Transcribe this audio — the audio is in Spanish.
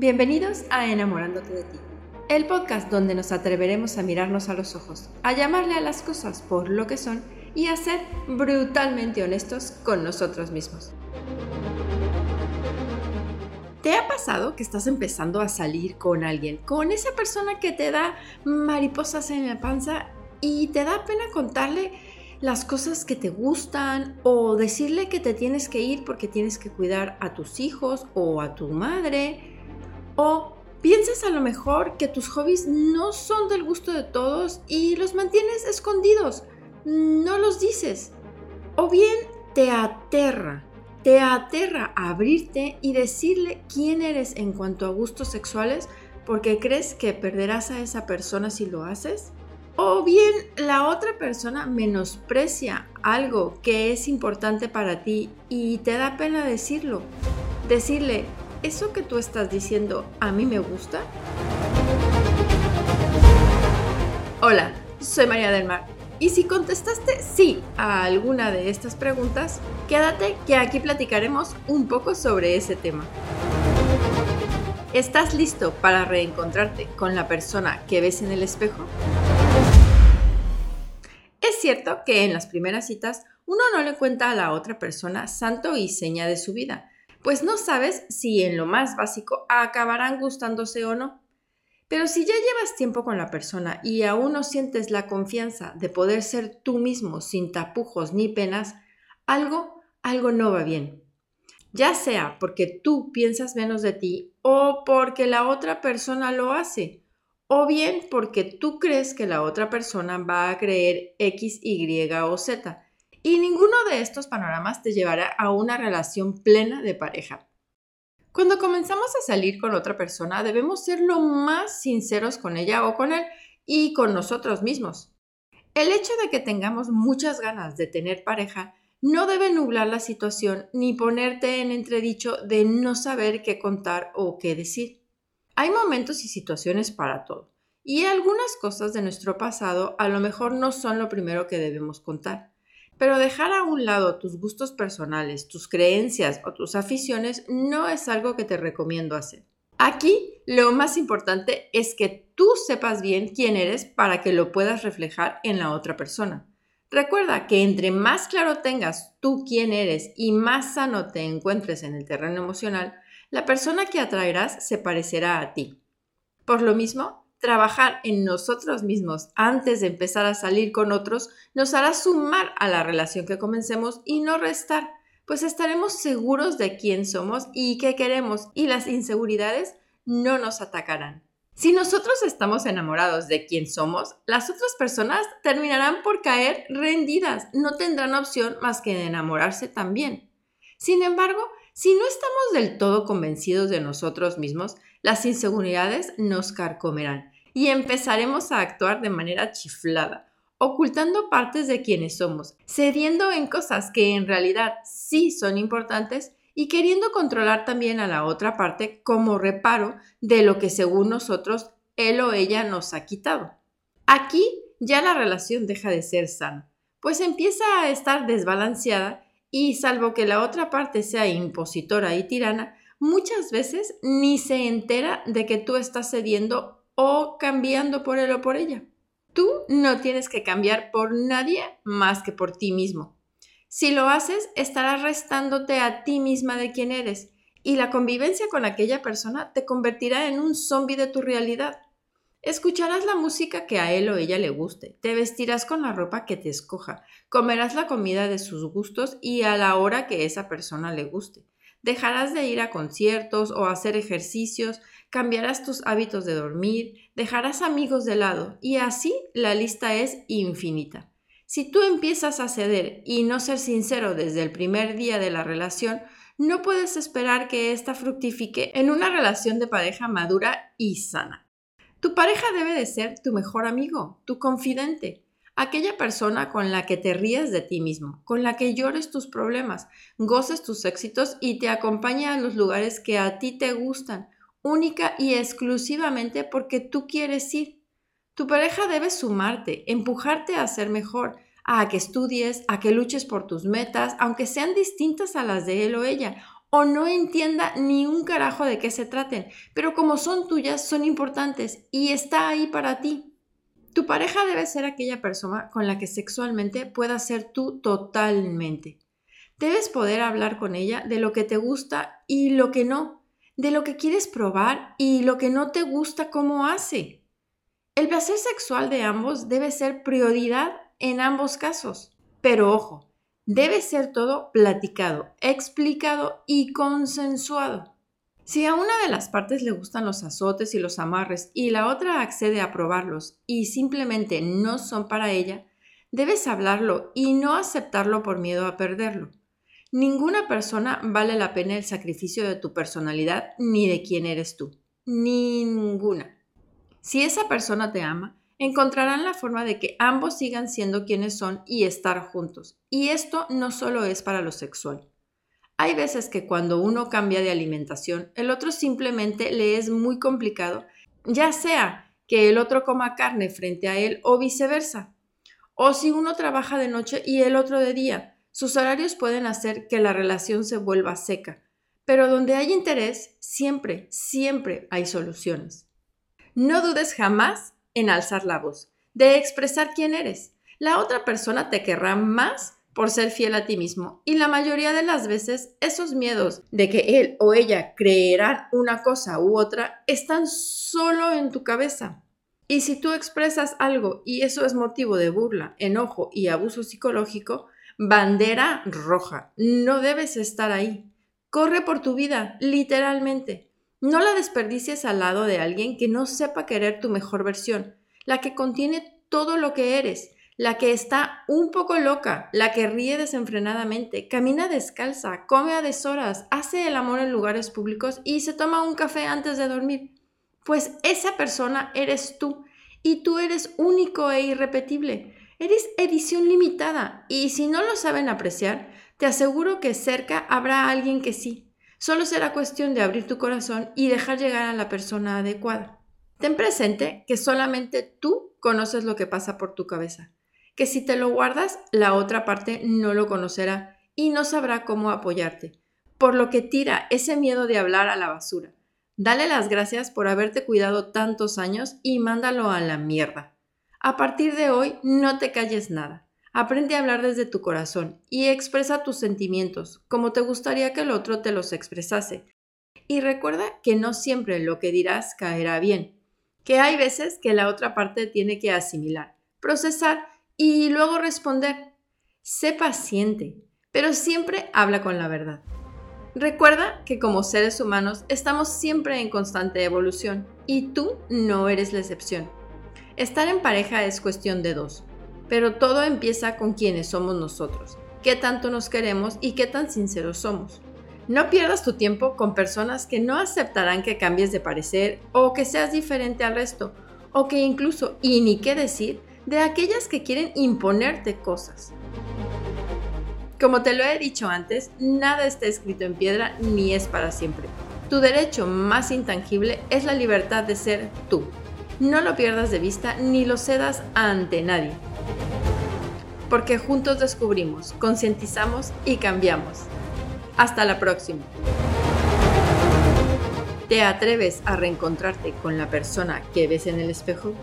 Bienvenidos a Enamorándote de ti, el podcast donde nos atreveremos a mirarnos a los ojos, a llamarle a las cosas por lo que son y a ser brutalmente honestos con nosotros mismos. ¿Te ha pasado que estás empezando a salir con alguien, con esa persona que te da mariposas en la panza y te da pena contarle las cosas que te gustan o decirle que te tienes que ir porque tienes que cuidar a tus hijos o a tu madre o piensas a lo mejor que tus hobbies no son del gusto de todos y los mantienes escondidos, no los dices. O bien te aterra, te aterra abrirte y decirle quién eres en cuanto a gustos sexuales porque crees que perderás a esa persona si lo haces. O bien la otra persona menosprecia algo que es importante para ti y te da pena decirlo. Decirle, ¿eso que tú estás diciendo a mí me gusta? Hola, soy María del Mar. Y si contestaste sí a alguna de estas preguntas, quédate que aquí platicaremos un poco sobre ese tema. ¿Estás listo para reencontrarte con la persona que ves en el espejo? Es cierto que en las primeras citas uno no le cuenta a la otra persona santo y seña de su vida, pues no sabes si en lo más básico acabarán gustándose o no. Pero si ya llevas tiempo con la persona y aún no sientes la confianza de poder ser tú mismo sin tapujos ni penas, algo, algo no va bien. Ya sea porque tú piensas menos de ti o porque la otra persona lo hace, o bien porque tú crees que la otra persona va a creer X, Y o Z y ninguno de estos panoramas te llevará a una relación plena de pareja. Cuando comenzamos a salir con otra persona debemos ser lo más sinceros con ella o con él y con nosotros mismos. El hecho de que tengamos muchas ganas de tener pareja no debe nublar la situación ni ponerte en entredicho de no saber qué contar o qué decir. Hay momentos y situaciones para todo, y algunas cosas de nuestro pasado a lo mejor no son lo primero que debemos contar. Pero dejar a un lado tus gustos personales, tus creencias o tus aficiones no es algo que te recomiendo hacer. Aquí lo más importante es que tú sepas bien quién eres para que lo puedas reflejar en la otra persona. Recuerda que entre más claro tengas tú quién eres y más sano te encuentres en el terreno emocional, la persona que atraerás se parecerá a ti. Por lo mismo, trabajar en nosotros mismos antes de empezar a salir con otros nos hará sumar a la relación que comencemos y no restar, pues estaremos seguros de quién somos y qué queremos y las inseguridades no nos atacarán. Si nosotros estamos enamorados de quién somos, las otras personas terminarán por caer rendidas, no tendrán opción más que de enamorarse también. Sin embargo, si no estamos del todo convencidos de nosotros mismos, las inseguridades nos carcomerán y empezaremos a actuar de manera chiflada, ocultando partes de quienes somos, cediendo en cosas que en realidad sí son importantes y queriendo controlar también a la otra parte como reparo de lo que según nosotros él o ella nos ha quitado. Aquí ya la relación deja de ser sana, pues empieza a estar desbalanceada y salvo que la otra parte sea impositora y tirana, muchas veces ni se entera de que tú estás cediendo o cambiando por él o por ella. Tú no tienes que cambiar por nadie más que por ti mismo. Si lo haces, estarás restándote a ti misma de quien eres y la convivencia con aquella persona te convertirá en un zombi de tu realidad. Escucharás la música que a él o ella le guste, te vestirás con la ropa que te escoja, comerás la comida de sus gustos y a la hora que esa persona le guste. Dejarás de ir a conciertos o hacer ejercicios, cambiarás tus hábitos de dormir, dejarás amigos de lado y así la lista es infinita. Si tú empiezas a ceder y no ser sincero desde el primer día de la relación, no puedes esperar que ésta fructifique en una relación de pareja madura y sana. Tu pareja debe de ser tu mejor amigo, tu confidente, aquella persona con la que te rías de ti mismo, con la que llores tus problemas, goces tus éxitos y te acompañe a los lugares que a ti te gustan, única y exclusivamente porque tú quieres ir. Tu pareja debe sumarte, empujarte a ser mejor, a que estudies, a que luches por tus metas, aunque sean distintas a las de él o ella, o no entienda ni un carajo de qué se traten, pero como son tuyas, son importantes y está ahí para ti. Tu pareja debe ser aquella persona con la que sexualmente puedas ser tú totalmente. Debes poder hablar con ella de lo que te gusta y lo que no, de lo que quieres probar y lo que no te gusta cómo hace. El placer sexual de ambos debe ser prioridad en ambos casos. Pero ojo, debe ser todo platicado, explicado y consensuado. Si a una de las partes le gustan los azotes y los amarres y la otra accede a probarlos y simplemente no son para ella, debes hablarlo y no aceptarlo por miedo a perderlo. Ninguna persona vale la pena el sacrificio de tu personalidad ni de quién eres tú. Ninguna. Si esa persona te ama, encontrarán la forma de que ambos sigan siendo quienes son y estar juntos. Y esto no solo es para lo sexual. Hay veces que cuando uno cambia de alimentación, el otro simplemente le es muy complicado, ya sea que el otro coma carne frente a él o viceversa. O si uno trabaja de noche y el otro de día, sus horarios pueden hacer que la relación se vuelva seca. Pero donde hay interés, siempre, siempre hay soluciones. No dudes jamás en alzar la voz, de expresar quién eres. La otra persona te querrá más por ser fiel a ti mismo y la mayoría de las veces esos miedos de que él o ella creerán una cosa u otra están solo en tu cabeza. Y si tú expresas algo y eso es motivo de burla, enojo y abuso psicológico, bandera roja, no debes estar ahí. Corre por tu vida, literalmente. No la desperdicies al lado de alguien que no sepa querer tu mejor versión, la que contiene todo lo que eres, la que está un poco loca, la que ríe desenfrenadamente, camina descalza, come a deshoras, hace el amor en lugares públicos y se toma un café antes de dormir. Pues esa persona eres tú y tú eres único e irrepetible. Eres edición limitada y si no lo saben apreciar, te aseguro que cerca habrá alguien que sí. Solo será cuestión de abrir tu corazón y dejar llegar a la persona adecuada. Ten presente que solamente tú conoces lo que pasa por tu cabeza, que si te lo guardas, la otra parte no lo conocerá y no sabrá cómo apoyarte, por lo que tira ese miedo de hablar a la basura. Dale las gracias por haberte cuidado tantos años y mándalo a la mierda. A partir de hoy, no te calles nada. Aprende a hablar desde tu corazón y expresa tus sentimientos como te gustaría que el otro te los expresase. Y recuerda que no siempre lo que dirás caerá bien, que hay veces que la otra parte tiene que asimilar, procesar y luego responder. Sé paciente, pero siempre habla con la verdad. Recuerda que como seres humanos estamos siempre en constante evolución y tú no eres la excepción. Estar en pareja es cuestión de dos pero todo empieza con quienes somos nosotros, qué tanto nos queremos y qué tan sinceros somos. No pierdas tu tiempo con personas que no aceptarán que cambies de parecer o que seas diferente al resto, o que incluso, y ni qué decir, de aquellas que quieren imponerte cosas. Como te lo he dicho antes, nada está escrito en piedra ni es para siempre. Tu derecho más intangible es la libertad de ser tú. No lo pierdas de vista ni lo cedas ante nadie porque juntos descubrimos, concientizamos y cambiamos. Hasta la próxima. ¿Te atreves a reencontrarte con la persona que ves en el espejo?